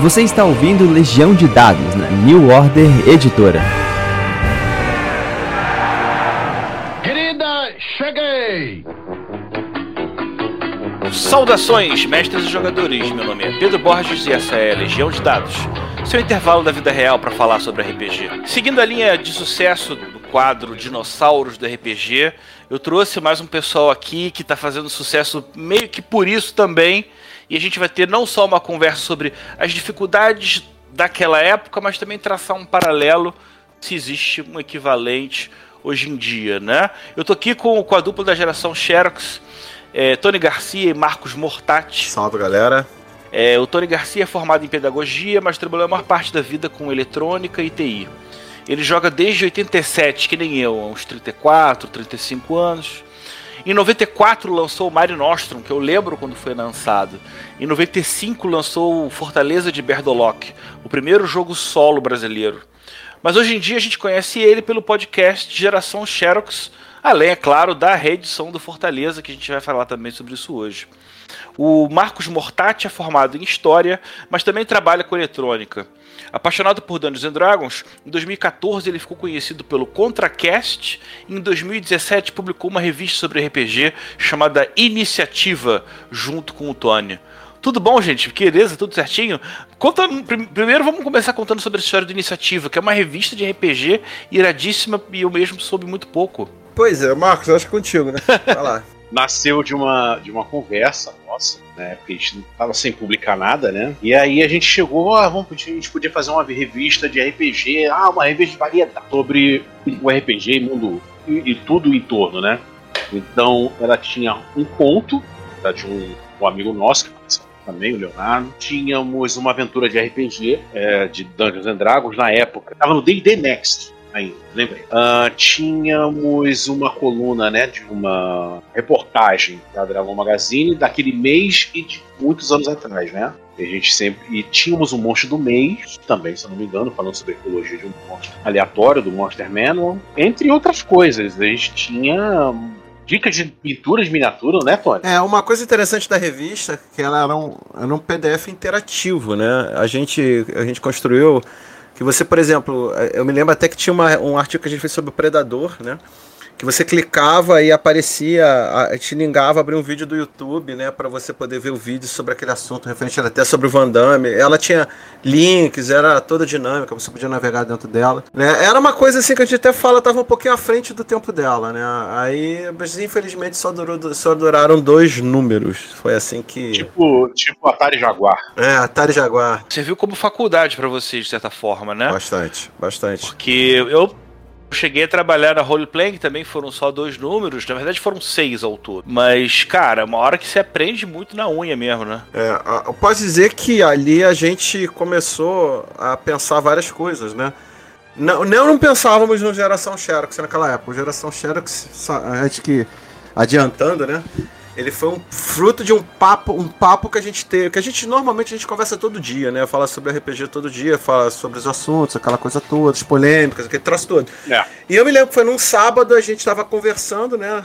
Você está ouvindo Legião de Dados na New Order Editora. Querida, cheguei! Saudações, mestres e jogadores. Meu nome é Pedro Borges e essa é Legião de Dados. Seu intervalo da vida real para falar sobre RPG. Seguindo a linha de sucesso do quadro Dinossauros do RPG, eu trouxe mais um pessoal aqui que está fazendo sucesso meio que por isso também. E a gente vai ter não só uma conversa sobre as dificuldades daquela época, mas também traçar um paralelo se existe um equivalente hoje em dia, né? Eu tô aqui com, com a dupla da geração Xerox, é, Tony Garcia e Marcos Mortati. Salve, galera. É, o Tony Garcia é formado em pedagogia, mas trabalhou a maior parte da vida com eletrônica e TI. Ele joga desde 87, que nem eu, uns 34, 35 anos. Em 94 lançou o Mare Nostrum, que eu lembro quando foi lançado. Em 95 lançou o Fortaleza de Berdolock, o primeiro jogo solo brasileiro. Mas hoje em dia a gente conhece ele pelo podcast Geração Xerox, além, é claro, da reedição do Fortaleza, que a gente vai falar também sobre isso hoje. O Marcos Mortati é formado em História, mas também trabalha com eletrônica. Apaixonado por Dungeons and Dragons, em 2014 ele ficou conhecido pelo ContraCast e em 2017 publicou uma revista sobre RPG chamada Iniciativa, junto com o Tony. Tudo bom, gente? Beleza? Tudo certinho? Conta, primeiro vamos começar contando sobre a história do Iniciativa, que é uma revista de RPG iradíssima e eu mesmo soube muito pouco. Pois é, Marcos, acho que contigo, né? Vai lá. Nasceu de uma, de uma conversa nossa, né? Porque a gente não tava sem publicar nada, né? E aí a gente chegou, ah, vamos, a gente podia fazer uma revista de RPG, ah, uma revista de variedade sobre o RPG, mundo e, e tudo em torno, né? Então ela tinha um conto tá, de um, um amigo nosso, também, o Leonardo. Tínhamos uma aventura de RPG, é, de Dungeons and Dragons, na época. Tava no D&D Next ainda, lembrei. Uh, tínhamos uma coluna, né, de uma reportagem da Dragon Magazine daquele mês e de muitos anos atrás, né? A gente sempre. E tínhamos um monstro do mês, também, se eu não me engano, falando sobre ecologia de um monstro aleatório, do Monster Manual, entre outras coisas. A gente tinha dicas de pintura de miniatura, né, Tony? É, uma coisa interessante da revista que ela era um, era um PDF interativo, né? A gente, a gente construiu que você, por exemplo, eu me lembro até que tinha uma, um artigo que a gente fez sobre o Predador, né? Que você clicava e aparecia, te lingava, abria um vídeo do YouTube, né, para você poder ver o vídeo sobre aquele assunto, referente até sobre o Van Damme. Ela tinha links, era toda dinâmica, você podia navegar dentro dela, né? Era uma coisa assim que a gente até fala, tava um pouquinho à frente do tempo dela, né? Aí, mas infelizmente só durou só duraram dois números. Foi assim que Tipo, tipo Atari Jaguar. É, Atari Jaguar. Você viu como faculdade para você de certa forma, né? Bastante, bastante. Porque eu cheguei a trabalhar na roleplay, também foram só dois números, na verdade foram seis ao todo. Mas, cara, uma hora que você aprende muito na unha mesmo, né? É, eu posso dizer que ali a gente começou a pensar várias coisas, né? Não, não, não pensávamos no Geração Xerox naquela época. O Geração Xerox, antes que adiantando, né? Ele foi um fruto de um papo, um papo que a gente teve, que a gente normalmente a gente conversa todo dia, né? Fala sobre RPG todo dia, fala sobre os assuntos, aquela coisa toda, as polêmicas, aquele troço todo. É. E eu me lembro que foi num sábado, a gente tava conversando, né?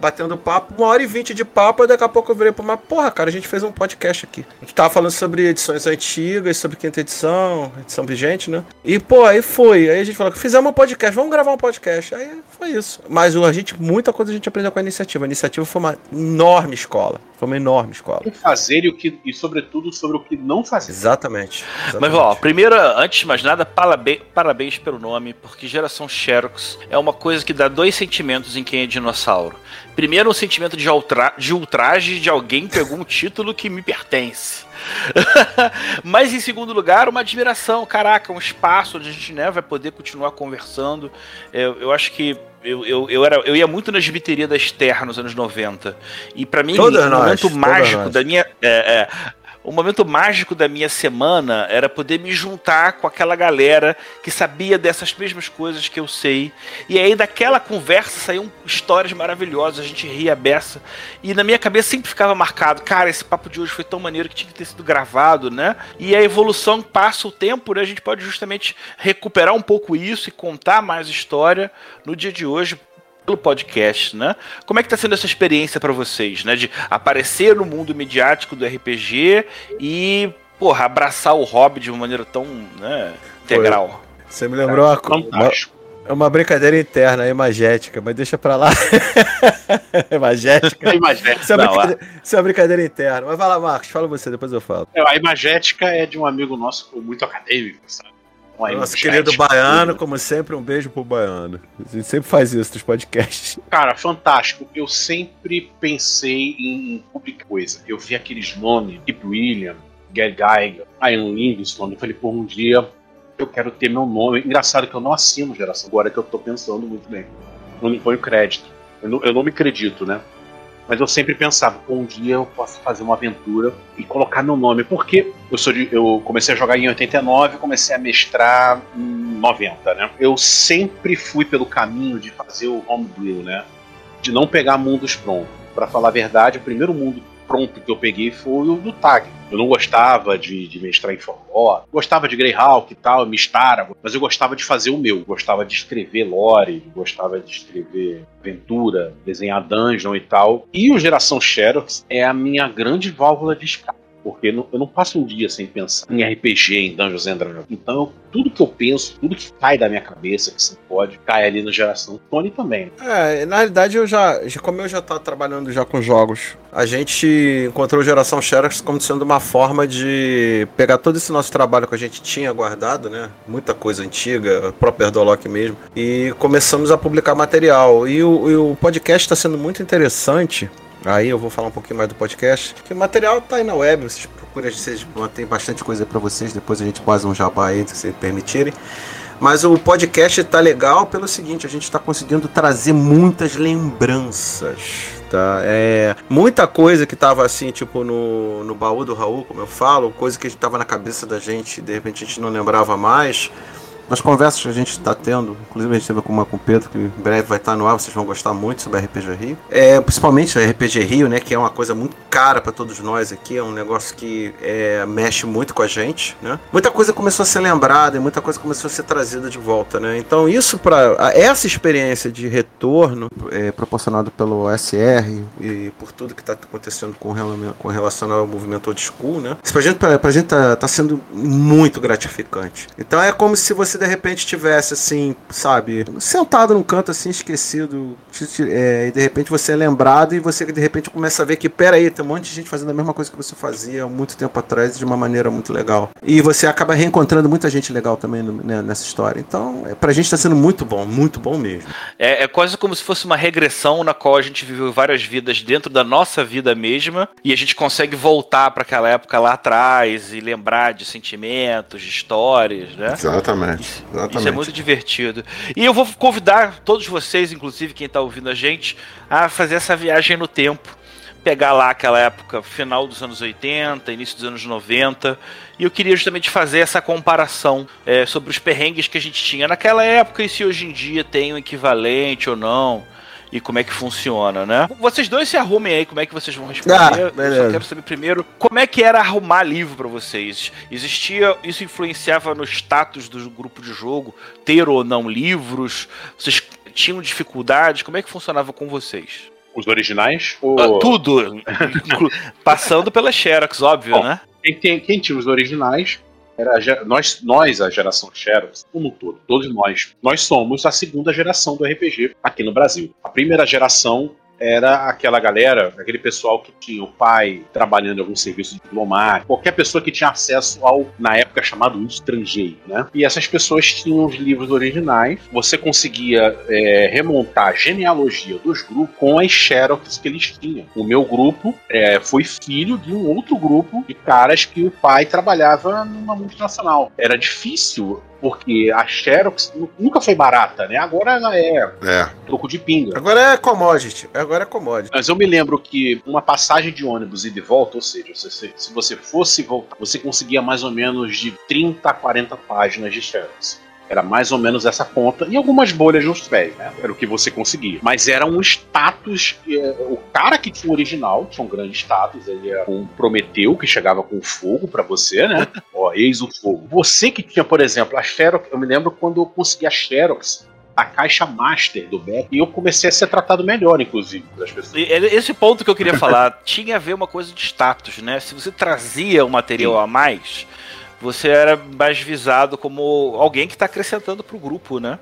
batendo papo, uma hora e vinte de papo, e daqui a pouco eu virei pra uma, porra, cara, a gente fez um podcast aqui. A gente tava falando sobre edições antigas, sobre quinta edição, edição vigente, né? E, pô, aí foi. Aí a gente falou, fizemos um podcast, vamos gravar um podcast. Aí foi isso. Mas a gente, muita coisa a gente aprendeu com a iniciativa. A iniciativa foi uma enorme escola. Foi uma enorme escola. O fazer e, o que, e, sobretudo, sobre o que não fazer. Exatamente. exatamente. Mas, ó, primeiro, antes de mais nada, parabéns, parabéns pelo nome, porque geração Xerox é uma coisa que dá dois sentimentos em quem é dinossauro. Primeiro, um sentimento de, ultra, de ultraje de alguém pegou um título que me pertence. Mas em segundo lugar, uma admiração, caraca, um espaço onde a gente né, vai poder continuar conversando. Eu, eu acho que eu, eu, eu, era, eu ia muito na gibiteria da Esther nos anos 90. E para mim, o um momento mágico da minha. É, é, o momento mágico da minha semana era poder me juntar com aquela galera que sabia dessas mesmas coisas que eu sei. E aí daquela conversa saíam histórias maravilhosas, a gente ria a beça. E na minha cabeça sempre ficava marcado, cara, esse papo de hoje foi tão maneiro que tinha que ter sido gravado, né? E a evolução passa o tempo, né? A gente pode justamente recuperar um pouco isso e contar mais história no dia de hoje pelo podcast, né? Como é que tá sendo essa experiência para vocês, né? De aparecer no mundo midiático do RPG e porra, abraçar o hobby de uma maneira tão né, integral. Você me lembrou uma, uma, Fantástico. é uma brincadeira interna, é imagética, mas deixa pra lá. imagética. Imagética, Isso é, Não, isso é uma brincadeira interna. Mas vai lá, Marcos, fala você, depois eu falo. É, a imagética é de um amigo nosso muito acadêmico, sabe? Uma Nosso querido baiano, como sempre, um beijo pro baiano. A gente sempre faz isso nos podcasts. Cara, fantástico. Eu sempre pensei em, publicar coisa. Eu vi aqueles nomes, tipo William, Gary Geiger, Ian Livingstone. Eu falei, por um dia eu quero ter meu nome. Engraçado que eu não assino geração, agora que eu tô pensando muito bem. Eu não ponho crédito. Eu não, eu não me acredito, né? Mas eu sempre pensava, um dia eu posso fazer uma aventura e colocar meu nome. Porque eu sou de, eu comecei a jogar em 89 comecei a mestrar em 90, né? Eu sempre fui pelo caminho de fazer o homebrew, né? De não pegar mundos prontos. Pra falar a verdade, o primeiro mundo pronto que eu peguei foi o do Tag. Eu não gostava de, de mestrar em Forló, gostava de Greyhawk e tal, Mistara, mas eu gostava de fazer o meu. Gostava de escrever lore, gostava de escrever aventura, desenhar dungeon e tal. E o Geração Xerox é a minha grande válvula de escape. Porque eu não passo um dia sem pensar em RPG, em Dungeons and Dragons. Então, tudo que eu penso, tudo que cai da minha cabeça, que se pode, cai ali no Geração Tony também. É, na realidade eu já, como eu já tô trabalhando já com jogos, a gente encontrou geração Xerox como sendo uma forma de pegar todo esse nosso trabalho que a gente tinha guardado, né? Muita coisa antiga, próprio Erdolock mesmo, e começamos a publicar material. E o, e o podcast está sendo muito interessante. Aí eu vou falar um pouquinho mais do podcast. Que o material tá aí na web, vocês procuram, vocês tem bastante coisa pra vocês. Depois a gente faz um jabá aí, se permitirem. Mas o podcast tá legal pelo seguinte, a gente está conseguindo trazer muitas lembranças, tá? É, muita coisa que tava assim, tipo no, no baú do Raul, como eu falo, coisa que tava na cabeça da gente, de repente a gente não lembrava mais. Nas conversas que a gente está tendo, inclusive a gente teve uma com o Pedro, que em breve vai estar no ar, vocês vão gostar muito sobre RPG Rio. É, principalmente o RPG Rio, né? Que é uma coisa muito cara para todos nós aqui, é um negócio que é, mexe muito com a gente, né? Muita coisa começou a ser lembrada e muita coisa começou a ser trazida de volta, né? Então isso para essa experiência de retorno é, proporcionado pelo SR e por tudo que está acontecendo com, com relação ao movimento old school, né? Isso pra gente, pra, pra gente tá, tá sendo muito gratificante. Então é como se você de repente tivesse assim, sabe, sentado num canto assim, esquecido, é, e de repente você é lembrado e você de repente começa a ver que, peraí, tem um monte de gente fazendo a mesma coisa que você fazia há muito tempo atrás de uma maneira muito legal. E você acaba reencontrando muita gente legal também no- né, nessa história. Então, é, pra gente tá sendo muito bom, muito bom mesmo. É, é quase como se fosse uma regressão na qual a gente viveu várias vidas dentro da nossa vida mesma e a gente consegue voltar para aquela época lá atrás e lembrar de sentimentos, de histórias, né? Exatamente. Isso é muito divertido. E eu vou convidar todos vocês, inclusive quem está ouvindo a gente, a fazer essa viagem no tempo. Pegar lá aquela época, final dos anos 80, início dos anos 90. E eu queria justamente fazer essa comparação é, sobre os perrengues que a gente tinha naquela época e se hoje em dia tem um equivalente ou não. E como é que funciona, né? Vocês dois se arrumem aí, como é que vocês vão responder. Ah, eu beleza. só quero saber primeiro como é que era arrumar livro pra vocês. Existia, isso influenciava no status do grupo de jogo, ter ou não livros? Vocês tinham dificuldades? Como é que funcionava com vocês? Os originais? Ou... Ah, tudo, passando pela Xerox, óbvio, Bom. né? Quem, tem- quem tinha os originais era a nós, nós, a geração Xerox, como um todo, todos nós. Nós somos a segunda geração do RPG aqui no Brasil. A primeira geração era aquela galera, aquele pessoal que tinha o pai trabalhando em algum serviço diplomático, qualquer pessoa que tinha acesso ao, na época, chamado estrangeiro, né? E essas pessoas tinham os livros originais, você conseguia é, remontar a genealogia dos grupos com as Xerox que eles tinham. O meu grupo é, foi filho de um outro grupo de caras que o pai trabalhava numa multinacional. Era difícil, porque a Xerox nu- nunca foi barata, né? Agora ela é É. troco de pinga. Agora é commodity. Agora é commodity. Mas eu me lembro que uma passagem de ônibus e volta, ou seja, se, se- se você fosse voltar, você conseguia mais ou menos de 30 a 40 páginas de Xerox. Era mais ou menos essa conta. E algumas bolhas nos pés, né? Era o que você conseguia. Mas era um status. eh, o cara que tinha o original tinha um grande status. Ele era um Prometeu que chegava com fogo pra você, né? Ó, eis o fogo. Você que tinha, por exemplo, a Xerox. Eu me lembro quando eu consegui a Xerox a caixa master do Beck e eu comecei a ser tratado melhor, inclusive, das pessoas. Esse ponto que eu queria falar tinha a ver uma coisa de status, né? Se você trazia o material Sim. a mais, você era mais visado como alguém que está acrescentando para o grupo, né?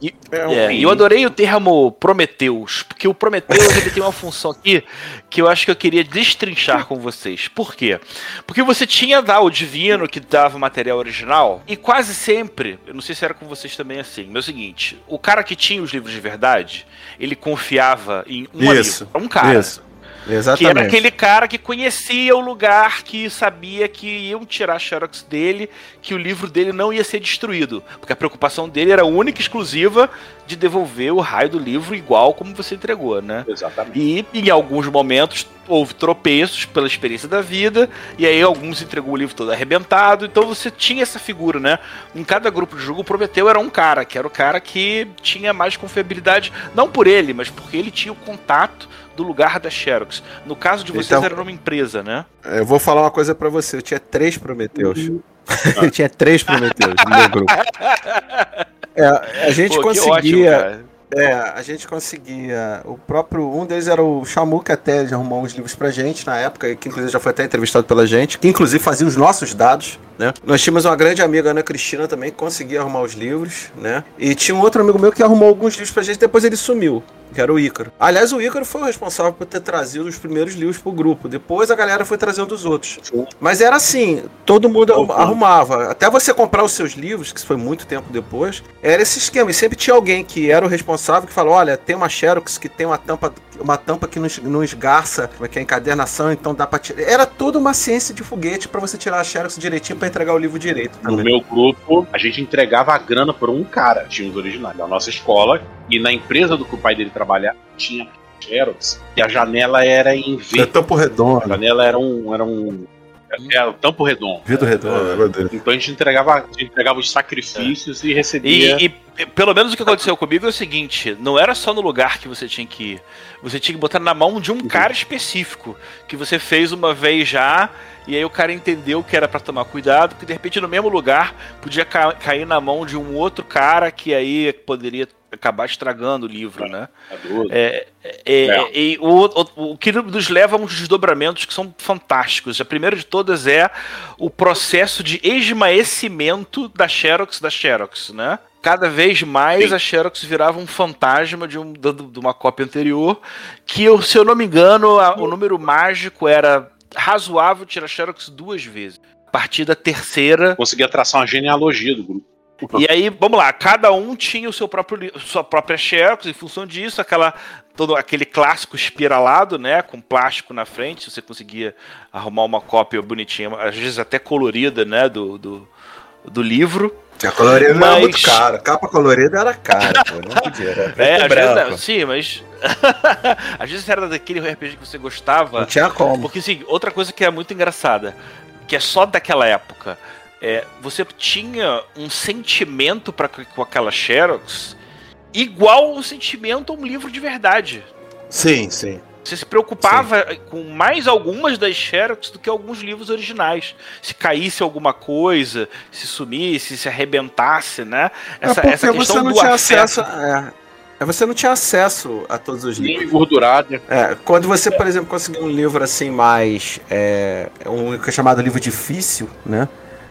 E é, é, eu adorei o termo Prometeus, porque o Prometeus ele tem uma função aqui que eu acho que eu queria destrinchar com vocês. Por quê? Porque você tinha lá o divino que dava o material original, e quase sempre, eu não sei se era com vocês também assim, mas é o seguinte: o cara que tinha os livros de verdade, ele confiava em um isso, amigo, um cara. Isso. Exatamente. Que era aquele cara que conhecia o lugar, que sabia que iam tirar Xerox dele, que o livro dele não ia ser destruído. Porque a preocupação dele era única e exclusiva de devolver o raio do livro igual como você entregou, né? Exatamente. E em alguns momentos houve tropeços pela experiência da vida, e aí alguns entregou o livro todo arrebentado, então você tinha essa figura, né? Em cada grupo de jogo, o Prometeu era um cara, que era o cara que tinha mais confiabilidade, não por ele, mas porque ele tinha o contato do lugar da Xerox. No caso de vocês, então, era uma empresa, né? Eu vou falar uma coisa para você. Eu tinha três Prometeus. Uhum. eu tinha três Prometeus no meu grupo. É, a gente Pô, conseguia. É, a gente conseguia. O próprio. Um deles era o Chamu, que até já arrumou uns livros pra gente na época, que inclusive já foi até entrevistado pela gente, que inclusive fazia os nossos dados, né? Nós tínhamos uma grande amiga, Ana Cristina, também, que conseguia arrumar os livros, né? E tinha um outro amigo meu que arrumou alguns livros pra gente, depois ele sumiu que era o Ícaro. Aliás, o Ícaro foi o responsável por ter trazido os primeiros livros pro grupo. Depois a galera foi trazendo os outros. Mas era assim, todo mundo arrumava. Até você comprar os seus livros, que foi muito tempo depois, era esse esquema. E sempre tinha alguém que era o responsável que falou: olha, tem uma Xerox que tem uma tampa, uma tampa que não, esgarça, é que é encadernação, então dá pra tirar. Era toda uma ciência de foguete para você tirar a Xerox direitinho para entregar o livro direito. Também. No meu grupo, a gente entregava a grana por um cara, tinha os originais da nossa escola, e na empresa do que o pai dele trabalhar, tinha Xerox, e a janela era em V. É tampo redondo. A janela era um. Era um era o tampo redondo. Vidro redondo, é. meu Deus. Então a gente entregava, a gente entregava os sacrifícios é. e recebia. E, e, pelo menos o que aconteceu comigo é o seguinte: não era só no lugar que você tinha que ir. Você tinha que botar na mão de um uhum. cara específico. Que você fez uma vez já e aí o cara entendeu que era para tomar cuidado, porque de repente no mesmo lugar podia ca cair na mão de um outro cara que aí poderia acabar estragando o livro, né? É, é, é, é. E o, o, o, que nos leva a uns desdobramentos que são fantásticos. A primeira de todas é o processo de esmaecimento da Xerox da Xerox, né? Cada vez mais Sim. a Xerox virava um fantasma de, um, de uma cópia anterior, que, se eu não me engano, a, o número mágico era razoável tirar Xerox duas vezes. A partir da terceira. Conseguia traçar uma genealogia do grupo. E aí, vamos lá, cada um tinha o seu próprio sua própria Xerox, em função disso, aquela todo aquele clássico espiralado, né, com plástico na frente, você conseguia arrumar uma cópia bonitinha, às vezes até colorida, né, do, do, do livro. A colorida mas... era muito cara, capa colorida era cara, pô, não podia, era é, às vezes, sim, mas às vezes era daquele RPG que você gostava. Não tinha como. Porque, sim, outra coisa que é muito engraçada, que é só daquela época, é, você tinha um sentimento para com aquela Xerox igual um sentimento a um livro de verdade. Sim, sim. Você se preocupava Sim. com mais algumas das Xerox do que alguns livros originais. Se caísse alguma coisa, se sumisse, se arrebentasse, né? Essa, é essa questão você não do tinha acesso. É, é, você não tinha acesso a todos os livros. engordurado. Né? É, quando você, por exemplo, conseguiu um livro assim mais. É, um que é chamado livro difícil, né?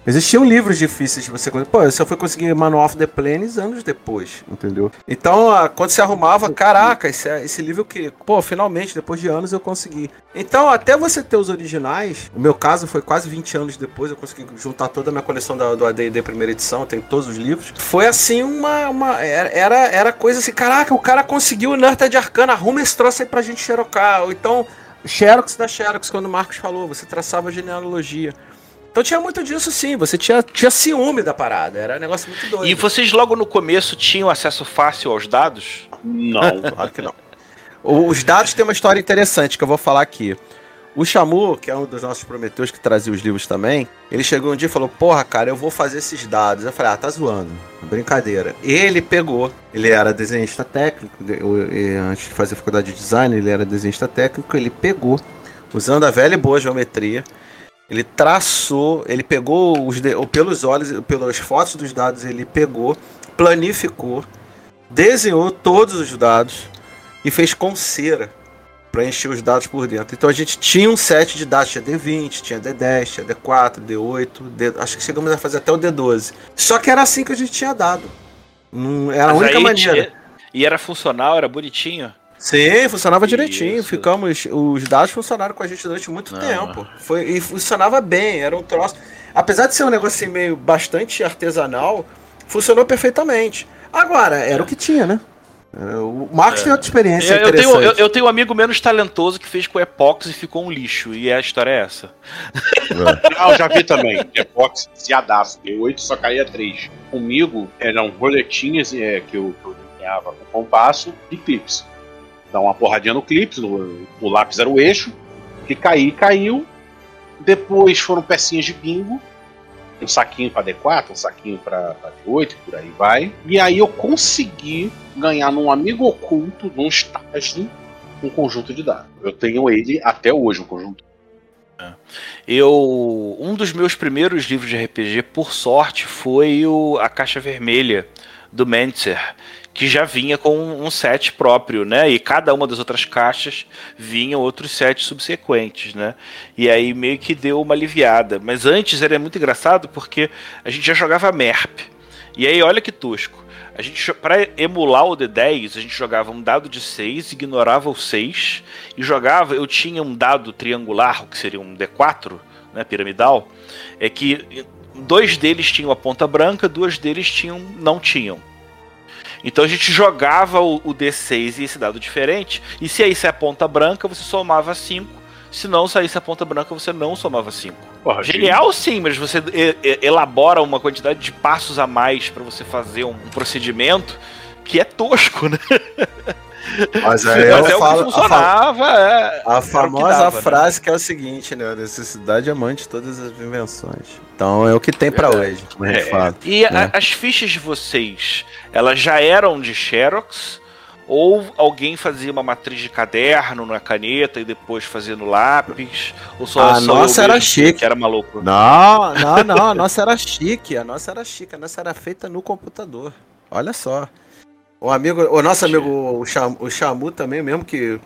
Existiam livros difíceis de você Pô, eu só fui conseguir Manual of the Planes anos depois, entendeu? Então, quando você arrumava, caraca, esse, esse livro que, pô, finalmente, depois de anos eu consegui. Então, até você ter os originais, o meu caso foi quase 20 anos depois, eu consegui juntar toda a minha coleção da, do AD&D primeira edição, tem todos os livros. Foi assim uma, uma era, era coisa assim, caraca, o cara conseguiu o Nerd de Arcana, arruma esse troço aí pra gente xerocar. Ou então, Xerox da Xerox, quando o Marcos falou, você traçava a genealogia. Então tinha muito disso sim, você tinha, tinha ciúme da parada, era um negócio muito doido. E vocês logo no começo tinham acesso fácil aos dados? Não, claro que não. Os dados têm uma história interessante que eu vou falar aqui. O Chamu, que é um dos nossos prometores que trazia os livros também, ele chegou um dia e falou: Porra, cara, eu vou fazer esses dados. Eu falei: Ah, tá zoando. Brincadeira. Ele pegou, ele era desenhista técnico, antes de fazer faculdade de design, ele era desenhista técnico. Ele pegou, usando a velha e boa geometria, ele traçou, ele pegou os pelos olhos, pelas fotos dos dados, ele pegou, planificou desenhou todos os dados e fez com cera para encher os dados por dentro. Então a gente tinha um set de dados, tinha D20, tinha D10, tinha D4, D8, D... acho que chegamos a fazer até o D12. Só que era assim que a gente tinha dado. Era a Mas única aí maneira. tinha- E era funcional, era bonitinho. Sim, funcionava Isso. direitinho. Ficamos, os dados funcionaram com a gente durante muito Não, tempo. Foi, e funcionava bem, era um troço. Apesar de ser um negócio assim, meio bastante artesanal, funcionou perfeitamente. Agora, era o que tinha, né? Era- O Marcos tem outra experiência Eu, eu tenho, interessante. eu, eu tenho um amigo menos talentoso que fez com Epox e ficou um lixo. E a história é essa. Ah, eu já vi também. Epox ciadaço. D8 só caía 3. Comigo eram roletinhas é, que eu, que eu desenhava com compasso e clips. Dá uma porradinha no clips, no- o lápis era o eixo, que caía, caiu. Depois foram pecinhas de bingo. Um saquinho para D4, um saquinho para D8, por aí vai. E aí eu consegui ganhar num amigo oculto, num estágio, um conjunto de dados. Eu tenho ele até hoje, um conjunto. Eu. Um dos meus primeiros livros de RPG, por sorte, foi o A Caixa Vermelha, do Mentzer, que já vinha com um set próprio, né? E cada uma das outras caixas vinham outros sets subsequentes, né? E aí meio que deu uma aliviada. Mas antes era muito engraçado porque a gente já jogava MERP. E aí, olha que tosco. A gente, para emular o D10, a gente jogava um dado de 6, ignorava o 6 e jogava. Eu tinha um dado triangular, que seria um D4, né, piramidal, é que dois deles tinham a ponta branca, duas deles tinham não tinham. Então a gente jogava o, o D6 e esse dado diferente, e se aí a ponta branca, você somava 5. Se não saísse a ponta branca, você não somava 5. Porra, Genial sim, mas você e- e- elabora uma quantidade de passos a mais pra você fazer um procedimento que é tosco, né? Mas Mas aí é eu o que falo, a, fa- funcionava. é. a famosa dava, né? frase que é o seguinte, né? A necessidade é mãe de todas as invenções. Então é o que tem pra hoje, como É. fala. E a- né? as fichas de vocês, elas já eram de Xerox? Ou alguém fazia uma matriz de caderno na caneta e depois fazia no lápis? Ou só A só nossa era chique. Que era maluco. Não, não, não. A nossa era chique. A nossa era chique. A nossa era feita no computador. Olha só. O amigo, o nosso amigo, o Chamu, o Chamu também, mesmo que.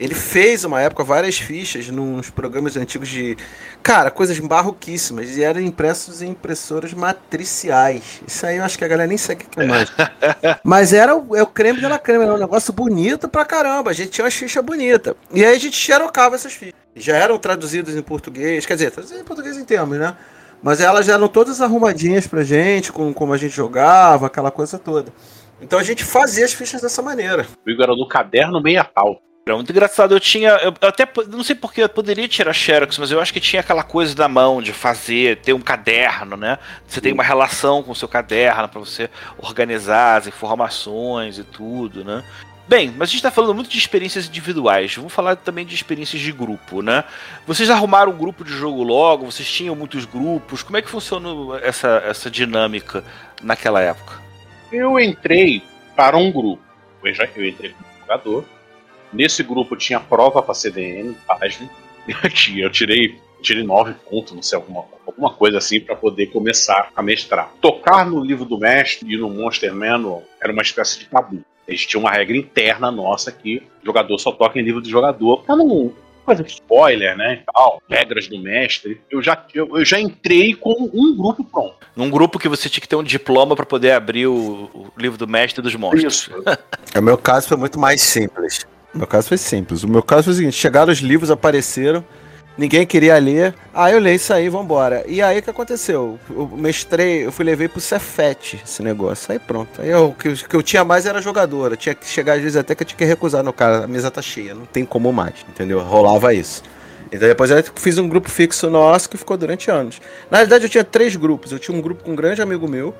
Ele fez uma época várias fichas nos programas antigos de. Cara, coisas barroquíssimas. E eram impressos em impressoras matriciais. Isso aí eu acho que a galera nem sabe o que é mais. Mas era o, é o creme de la creme. Era um negócio bonito pra caramba. A gente tinha umas fichas bonitas. E aí a gente xerocava essas fichas. Já eram traduzidas em português. Quer dizer, traduzidas em português em termos, né? Mas elas eram todas arrumadinhas pra gente, com como a gente jogava, aquela coisa toda. Então a gente fazia as fichas dessa maneira. Comigo era no caderno meia pau. Era muito engraçado. Eu tinha. Eu eu até. Não sei porque eu poderia tirar Xerox, mas eu acho que tinha aquela coisa da mão de fazer, ter um caderno, né? Você tem uma relação com o seu caderno pra você organizar as informações e tudo, né? Bem, mas a gente tá falando muito de experiências individuais. Vamos falar também de experiências de grupo, né? Vocês arrumaram um grupo de jogo logo? Vocês tinham muitos grupos? Como é que funcionou essa, essa dinâmica naquela época? Eu entrei para um grupo. Eu entrei como jogador. Nesse grupo tinha prova para CDN, página. Eu, tirei, tirei nove pontos, não sei, alguma, alguma coisa assim, para poder começar a mestrar. Tocar no livro do mestre e no Monster Manual era uma espécie de tabu. A gente tinha uma regra interna nossa que o jogador só toca em livro do jogador. Pra não. Coisa de spoiler, né? e Tal, regras do mestre. Eu já, eu, eu já entrei com um grupo pronto. Num grupo que você tinha que ter um diploma pra poder abrir o, o livro do mestre dos monstros. O meu caso foi muito mais simples. Meu caso foi simples. O meu caso foi o seguinte: chegaram os livros, apareceram, ninguém queria ler. Ah, eu leio isso aí, vambora. E aí o que aconteceu? Eu mestrei, eu fui levei pro Cefete esse negócio. Aí pronto. Aí o que, que eu tinha mais era jogadora. Tinha que chegar às vezes até que eu tinha que recusar no cara. A mesa tá cheia, não tem como mais, entendeu? Rolava isso. Então depois eu fiz um grupo fixo nosso que ficou durante anos. Na verdade eu tinha três grupos. Eu tinha um grupo com um grande amigo meu.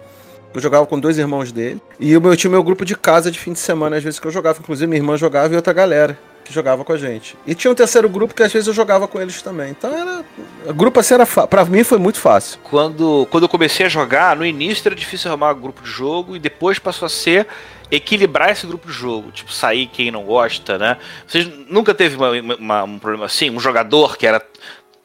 Eu jogava com dois irmãos dele. E eu tinha meu grupo de casa de fim de semana, às vezes que eu jogava. Inclusive, minha irmã jogava e outra galera que jogava com a gente. E tinha um terceiro grupo que às vezes eu jogava com eles também. Então era. O grupo assim era. Fa... Pra mim foi muito fácil. Quando, quando eu comecei a jogar, no início era difícil arrumar grupo de jogo e depois passou a ser equilibrar esse grupo de jogo. Tipo, sair quem não gosta, né? Vocês nunca teve uma- uma- um problema assim? Um jogador que era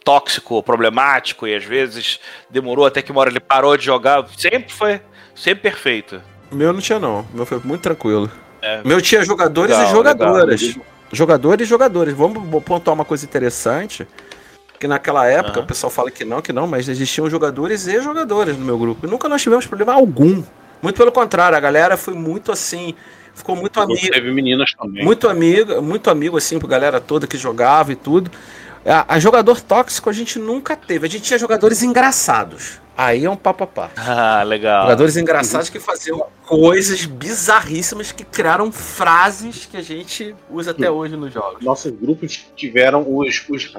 tóxico, problemático e às vezes demorou até que uma hora ele parou de jogar. Sempre foi. Sempre perfeito. Meu não tinha, não. Meu foi muito tranquilo. É. Meu tinha jogadores Legal, e jogadoras. legal. Jogadores e jogadores. Vamos pontuar uma coisa interessante. Que naquela época, Aham. o pessoal fala que não, que não, mas existiam jogadores e jogadores no meu grupo. E nunca nós tivemos problema algum. Muito pelo contrário, a galera foi muito assim. Ficou muito amiga. Teve meninas também. Muito amigo, muito amigo, assim, pra galera toda que jogava e tudo. A, a jogador tóxico a gente nunca teve. A gente tinha jogadores engraçados. Aí é um papapá. Ah, legal. Jogadores engraçados que faziam coisas bizarríssimas que criaram frases que a gente usa até hoje nos jogos. Nossos grupos tiveram os, os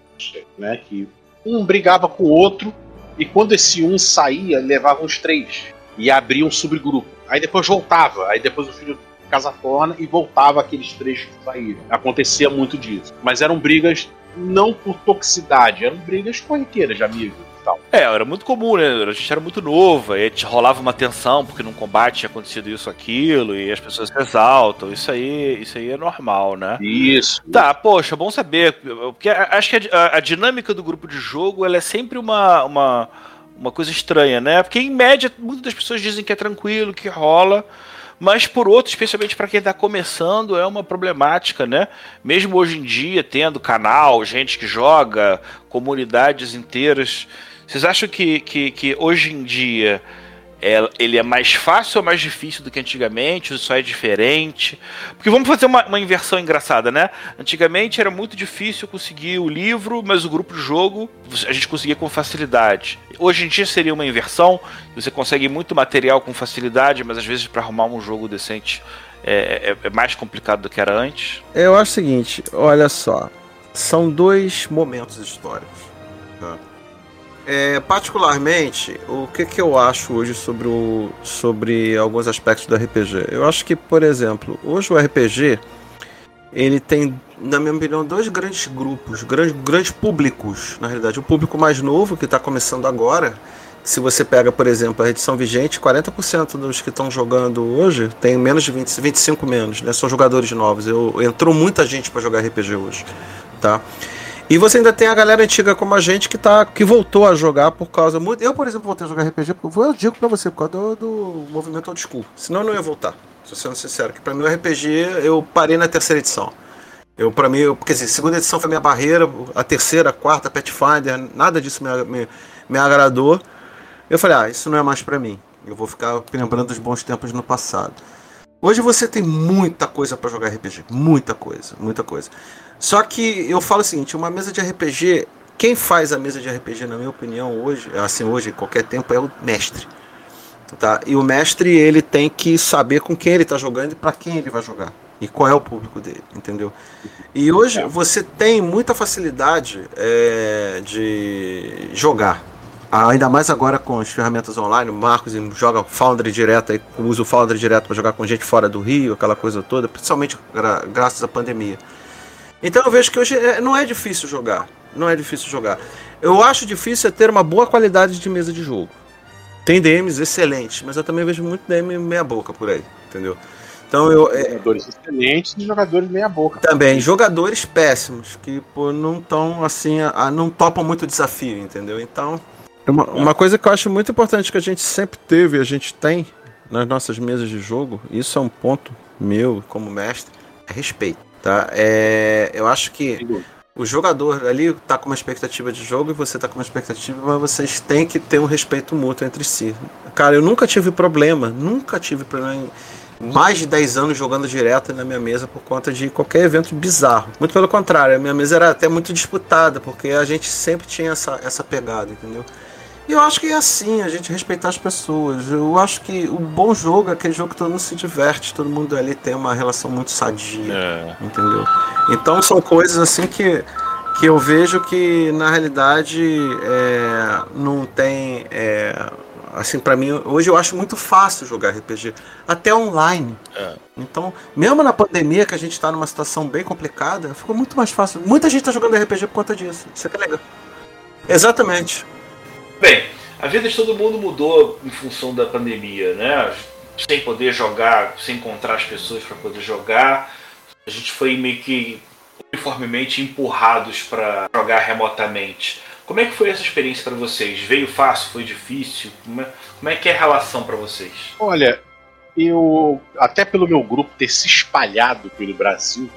né? Que um brigava com o outro, e quando esse um saía, levava os três. E abria um subgrupo. Aí depois voltava. Aí depois o filho casa fora e voltava aqueles três que saíram. Acontecia muito disso. Mas eram brigas não por toxicidade, eram brigas corriqueiras de amigos e tal. É, era muito comum, né? A gente era muito novo, aí te rolava uma tensão, porque num combate tinha acontecido isso, aquilo, e as pessoas se exaltam. Isso aí, isso aí é normal, né? Isso. Tá, poxa, bom saber. Porque acho que a, a dinâmica do grupo de jogo ela é sempre uma, uma, uma coisa estranha, né? Porque em média, muitas das pessoas dizem que é tranquilo, que rola. Mas por outro, especialmente para quem está começando, é uma problemática, né? Mesmo hoje em dia, tendo canal, gente que joga, comunidades inteiras. Vocês acham que, que, que hoje em dia ele é mais fácil ou mais difícil do que antigamente? Isso é diferente? Porque vamos fazer uma, uma inversão engraçada, né? Antigamente era muito difícil conseguir o livro, mas o grupo de jogo a gente conseguia com facilidade. Hoje em dia seria uma inversão, você consegue muito material com facilidade, mas às vezes para arrumar um jogo decente é, é- é mais complicado do que era antes. Eu acho o seguinte, olha só. São dois momentos históricos. tá? É, particularmente, o que, que eu acho hoje sobre, o, sobre alguns aspectos do RPG? Eu acho que, por exemplo, hoje o RPG ele tem, na minha opinião, dois grandes grupos, grandes, grandes públicos, na realidade. O público mais novo, que está começando agora, se você pega, por exemplo, a edição vigente, 40% dos que estão jogando hoje tem menos de 20, 25 menos, né? São jogadores novos. Eu, entrou muita gente para jogar RPG hoje, tá? E você ainda tem a galera antiga como a gente que, tá, que voltou a jogar por causa. Eu, por exemplo, voltei a jogar RPG, porque eu digo pra você, por causa do, do movimento old school. Senão eu não ia voltar. Tô sendo sincero, que pra mim o RPG eu parei na terceira edição. Eu, pra mim, eu, quer dizer, segunda edição foi minha barreira, a terceira, a quarta, Pathfinder, nada disso me, me, me agradou. Eu falei, ah, isso não é mais pra mim. Eu vou ficar lembrando dos bons tempos no passado. Hoje você tem muita coisa pra jogar RPG, muita coisa, muita coisa. Só que eu falo o seguinte, uma mesa de RPG, quem faz a mesa de RPG, na minha opinião, hoje, assim, hoje, em qualquer tempo, é o mestre. Tá? E o mestre, ele tem que saber com quem ele está jogando e para quem ele vai jogar. E qual é o público dele, entendeu? E hoje você tem muita facilidade é, de jogar. Ainda mais agora com as ferramentas online, o Marcos joga Foundry direto, aí, usa o Foundry direto para jogar com gente fora do Rio, aquela coisa toda, principalmente gra- graças à pandemia. Então eu vejo que hoje é- não é difícil jogar. Não é difícil jogar. Eu acho difícil é ter uma boa qualidade de mesa de jogo. Tem DMs excelentes, mas eu também vejo muito DM meia boca por aí, entendeu? Então eu é, Jogadores excelentes e jogadores meia boca. também jogadores péssimos que pô, não estão assim, a- não topam muito o desafio, entendeu? Então uma, uma coisa que eu acho muito importante que a gente sempre teve, a gente tem nas nossas mesas de jogo, isso é um ponto meu como mestre, é respeito, tá? É, eu acho que o jogador ali tá com uma expectativa de jogo e você tá com uma expectativa, mas vocês têm que ter um respeito mútuo entre si. Cara, eu nunca tive problema, nunca tive problema em mais de 10 anos jogando direto na minha mesa por conta de qualquer evento bizarro. Muito pelo contrário, a minha mesa era até muito disputada, porque a gente sempre tinha essa, essa pegada, entendeu? E eu acho que é assim, a gente respeitar as pessoas. Eu acho que o bom jogo é aquele jogo que todo mundo se diverte, todo mundo ali tem uma relação muito sadia É. entendeu? Então são coisas assim que, que eu vejo que na realidade é, não tem é, assim para mim hoje eu acho muito fácil jogar RPG até online. É. Então mesmo na pandemia que a gente está numa situação bem complicada ficou muito mais fácil. Muita gente está jogando RPG por conta disso. Isso é que é legal. Exatamente. Bem, a vida de todo mundo mudou em função da pandemia, né? Sem poder jogar, sem encontrar as pessoas para poder jogar, a gente foi meio que uniformemente empurrados para jogar remotamente. Como é que foi essa experiência para vocês? Veio fácil? Foi difícil? Como é, como é que é a relação para vocês? Olha, eu, até pelo meu grupo ter se espalhado pelo Brasil,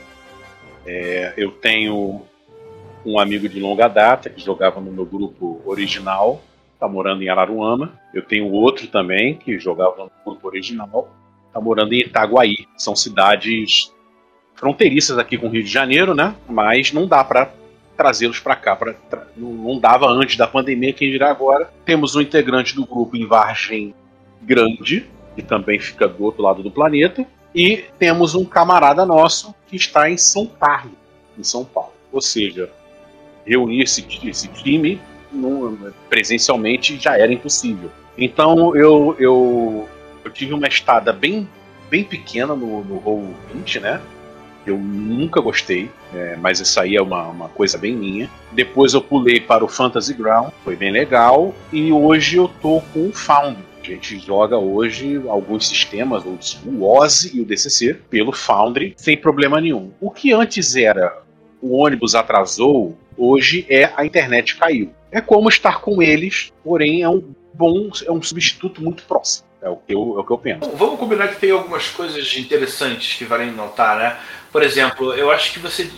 é, eu tenho um amigo de longa data que jogava no meu grupo original, tá morando em Araruama. Eu tenho outro também que jogava no grupo original, tá morando em Itaguaí. São cidades fronteiriças aqui com o Rio de Janeiro, né? Mas não dá para trazê-los para cá. Pra, tra... não, dava antes da pandemia, quem dirá agora. Temos um integrante do grupo em Vargem Grande, que também fica do outro lado do planeta. E temos um camarada nosso que está em São Carlos, em São Paulo. Ou seja, reunir esse, esse time presencialmente já era impossível. Então eu, eu, eu tive uma estada bem, bem pequena no, no Roll20, né? Eu nunca gostei, é, mas isso aí é uma, uma coisa bem minha. Depois eu pulei para o Fantasy Ground, foi bem legal. E hoje eu tô com o Found. A gente joga hoje alguns sistemas, o OSI e o DCC, pelo Foundry, sem problema nenhum. O que antes era o ônibus atrasou, hoje é a internet caiu. É como estar com eles, porém é um bom, é um substituto muito próximo. É o que eu, é o que eu penso. Vamos combinar que tem algumas coisas interessantes que valem notar, né? Por exemplo, eu acho que você,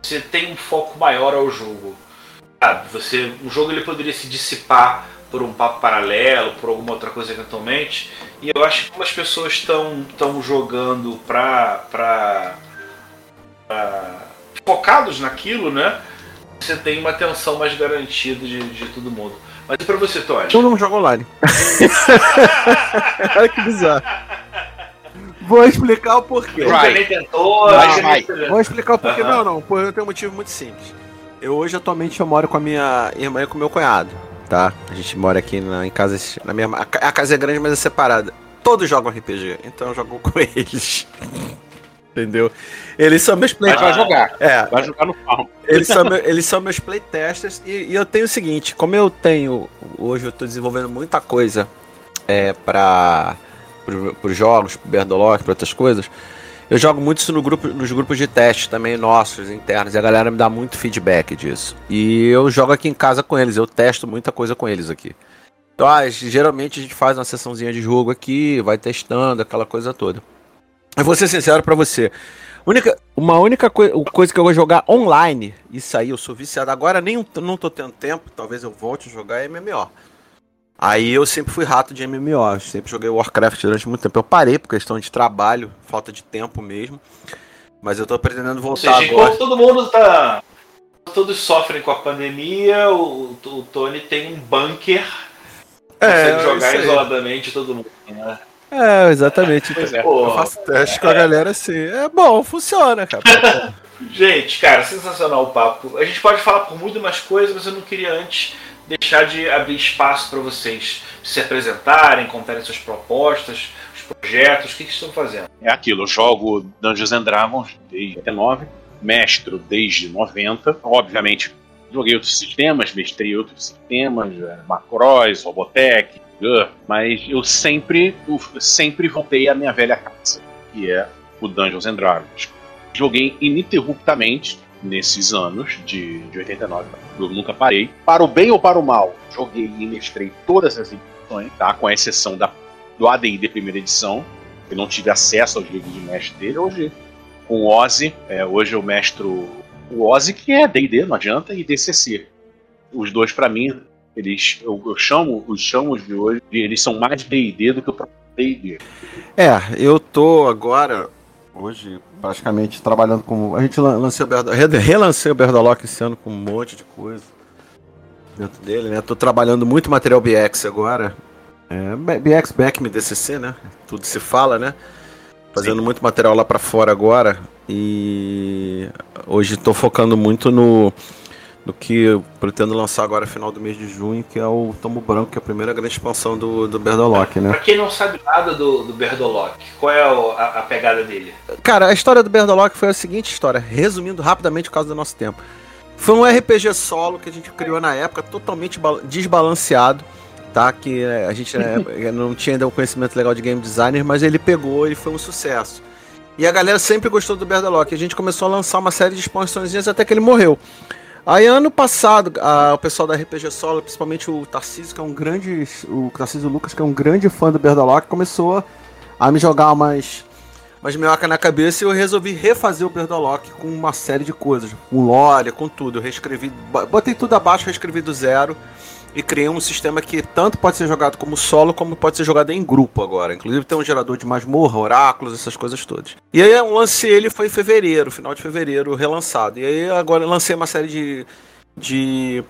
você tem um foco maior ao jogo. Sabe? Você, um jogo ele poderia se dissipar por um papo paralelo, por alguma outra coisa eventualmente. E eu acho que como as pessoas estão jogando pra, pra, pra focados naquilo, né? Você tem uma atenção mais garantida de, de todo mundo. Mas e pra você, Tony? Eu não jogo online. Olha que bizarro. Vou explicar o porquê. Right. tentou, Vou explicar o porquê. Não, não, por eu tenho um motivo muito simples. Eu hoje atualmente eu moro com a minha irmã e com o meu cunhado, tá? A gente mora aqui na, em casa, na mesma, a, a casa é grande, mas é separada. Todos jogam RPG, então eu jogo com eles. Entendeu? Eles são meus playtesters. Vai jogar. É. Vai jogar no farm. Eles são, meu, eles são meus playtesters. E, e, eu tenho o seguinte: como eu tenho. Hoje eu estou desenvolvendo muita coisa é, para os jogos, pro Berdolock, para outras coisas. Eu jogo muito isso no grupo, nos grupos de teste também nossos, internos, e a galera me dá muito feedback disso. E eu jogo aqui em casa com eles, eu testo muita coisa com eles aqui. Então, ah, geralmente a gente faz uma sessãozinha de jogo aqui, vai testando, aquela coisa toda. Eu vou ser sincero para você. Única, uma única coi coisa que eu vou jogar online, isso aí, eu sou viciado. Agora nem não tô tendo tempo, talvez eu volte a jogar MMO. Aí eu sempre fui rato de MMO, sempre joguei Warcraft durante muito tempo. Eu parei por questão de trabalho, falta de tempo mesmo. Mas eu tô pretendendo voltar seja, agora. todo mundo tá. Todos sofrem com a pandemia, o, o Tony tem um bunker. É, jogar isoladamente todo mundo, né? É, exatamente. Pois é. eu faço teste com a galera assim. É bom, funciona, cara. gente, cara, sensacional o papo. A gente pode falar por muito mais coisas, mas eu não queria antes deixar de abrir espaço para vocês se apresentarem, contarem suas propostas, os projetos, o que, que estão fazendo. É aquilo, eu jogo Dungeons and Dragons desde 89, mestro desde 90, obviamente joguei outros sistemas, mestrei outros sistemas, é, Macross, Robotech, mas eu sempre, eu sempre voltei à minha velha casa, que é o Dungeons and Dragons. Joguei ininterruptamente nesses anos de, de 89. Eu nunca parei. Para o bem ou para o mal, joguei e mestrei todas as edições, tá? com exceção da, do ADI primeira edição. Eu não tive acesso aos livros de mestre dele. Hoje, com o Ozzy, é, hoje eu mestro o Ozzy, que é D&D, não adianta, e DCC. Os dois, para mim, eles, eu, eu, chamo os chamos de hoje, eles são mais D&D do que o próprio D&D. É, eu tô agora, hoje, praticamente trabalhando com... A gente lancei o Berdolock, relancei o Berdolock esse ano com um monte de coisa dentro dele, né? Tô trabalhando muito material BX agora. É, BX, Back, DCC, né? Tudo se fala, né? Fazendo Sim. muito material lá para fora agora. E hoje estou focando muito no do que eu pretendo lançar agora final do mês de junho, que é o Tomo Branco, que é a primeira grande expansão do, do Berdolock, né? Pra quem não sabe nada do, do Berdolock, qual é a, a, pegada dele? Cara, a história do Berdolock foi a seguinte história, resumindo rapidamente por causa do nosso tempo. Foi um RPG solo que a gente criou na época, totalmente desbalanceado, tá? Que é, a gente né, não tinha ainda um conhecimento legal de game designer, mas ele pegou e foi um sucesso. E a galera sempre gostou do Berdolock. A gente começou a lançar uma série de expansões até que ele morreu. Aí ano passado, a, o pessoal da RPG Solo, principalmente o Tarcísio, que é um grande. O Tarcísio Lucas, que é um grande fã do Berdalock, começou a me jogar umas, umas minhocas na cabeça e eu resolvi refazer o Berdolock com uma série de coisas. Com lore, com tudo. Eu reescrevi, botei tudo abaixo, reescrevi do zero e criei um sistema que tanto pode ser jogado como solo, como pode ser jogado em grupo agora. Inclusive tem um gerador de masmorra, oráculos, essas coisas todas. E aí eu lancei ele foi em fevereiro, final de fevereiro, relançado. E aí agora eu lancei uma série de, de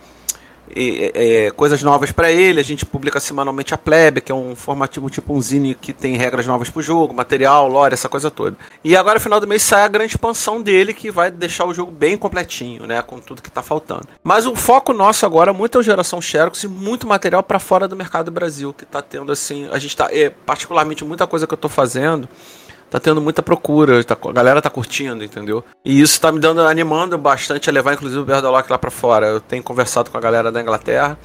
é, coisas novas para ele. A gente publica semanalmente a Plebe, que é um formativo tipo um zine que tem regras novas pro jogo, material, lore, essa coisa toda. E agora, no final do mês, sai a grande expansão dele, que vai deixar o jogo bem completinho, né? Com tudo que tá faltando. Mas o foco nosso agora é muito a geração Xerox e muito material para fora do mercado do Brasil, que tá tendo assim. A gente tá. É, particularmente, muita coisa que eu tô fazendo tá tendo muita procura, tá, a galera tá curtindo, entendeu? E isso tá me dando, animando bastante a levar, inclusive, o Berdolock lá para fora. Eu tenho conversado com a galera da Inglaterra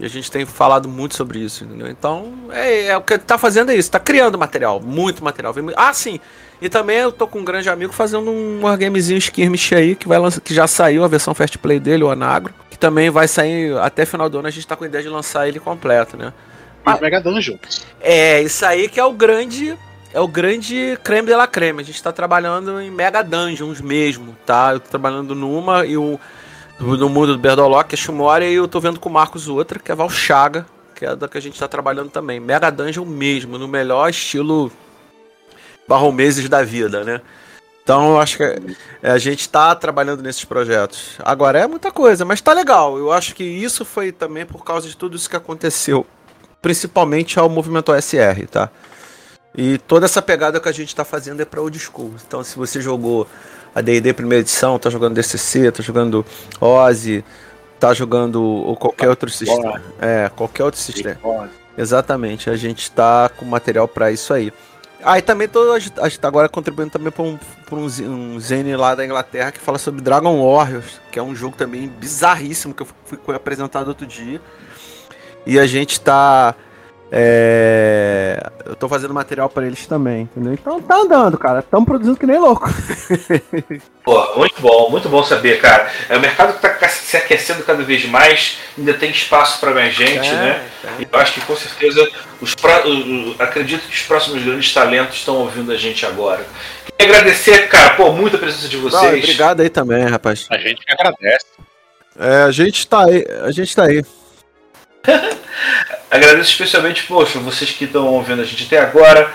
e a gente tem falado muito sobre isso, entendeu? Então, é, é o que tá fazendo é isso, tá criando material, muito material. Ah, sim, e também eu tô com um grande amigo fazendo um wargamezinho skirmish aí, que, vai lançar, que já saiu a versão Fast Play dele, o Anagro, que também vai sair até final do ano, a gente tá com a ideia de lançar ele completo, né? Ah, Mega Dungeon. É, isso aí que é o grande é o grande creme de la creme. A gente está trabalhando em Mega Dungeons mesmo, tá? Eu tô trabalhando numa e o no mundo do Berdolock, que é Shumoria, e eu tô vendo com o Marcos outra, que é Valchaga, que é da que a gente está trabalhando também. Mega Dungeon mesmo, no melhor estilo Barromeses da vida, né? Então eu acho que é, a gente está trabalhando nesses projetos. Agora é muita coisa, mas tá legal. Eu acho que isso foi também por causa de tudo isso que aconteceu. Principalmente ao movimento OSR, tá? E toda essa pegada que a gente está fazendo é para old school. Então, se você jogou a D&D primeira edição, tá jogando DCC, tá jogando Ozzy, tá jogando ou qualquer outro sistema. É, qualquer outro sistema. Exatamente, a gente está com material para isso aí. Ah, e também tô, a gente tá agora contribuindo também para um, pra um, um Zene lá da Inglaterra que fala sobre Dragon Warriors, que é um jogo também bizarríssimo que eu fui, fui apresentado outro dia. E a gente está é... Eu tô fazendo material para eles também, entendeu? Então tá andando, cara. Estão produzindo que nem louco. Pô, muito bom, muito bom saber, cara. É o mercado que tá se aquecendo cada vez mais, ainda tem espaço para mais gente, é, né? É. E eu acho que com certeza os pro... acredito que os próximos grandes talentos estão ouvindo a gente agora. Queria agradecer, cara, pô, muita presença de vocês. Não, obrigado aí também, rapaz. A gente que agradece. É, a gente tá aí, a gente tá aí. Agradeço especialmente, poxa, vocês que estão ouvindo a gente até agora.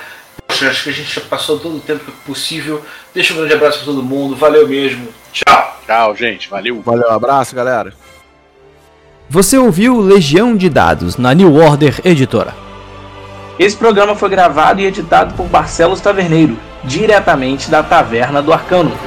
Poxa, acho que a gente já passou todo o tempo possível. Deixa um grande abraço para todo mundo. Valeu mesmo. Tchau. Tchau, gente. Valeu. Valeu, abraço, galera. Você ouviu Legião de Dados na New Order Editora. Esse programa foi gravado e editado por Barcelos Taverneiro, diretamente da Taverna do Arcano.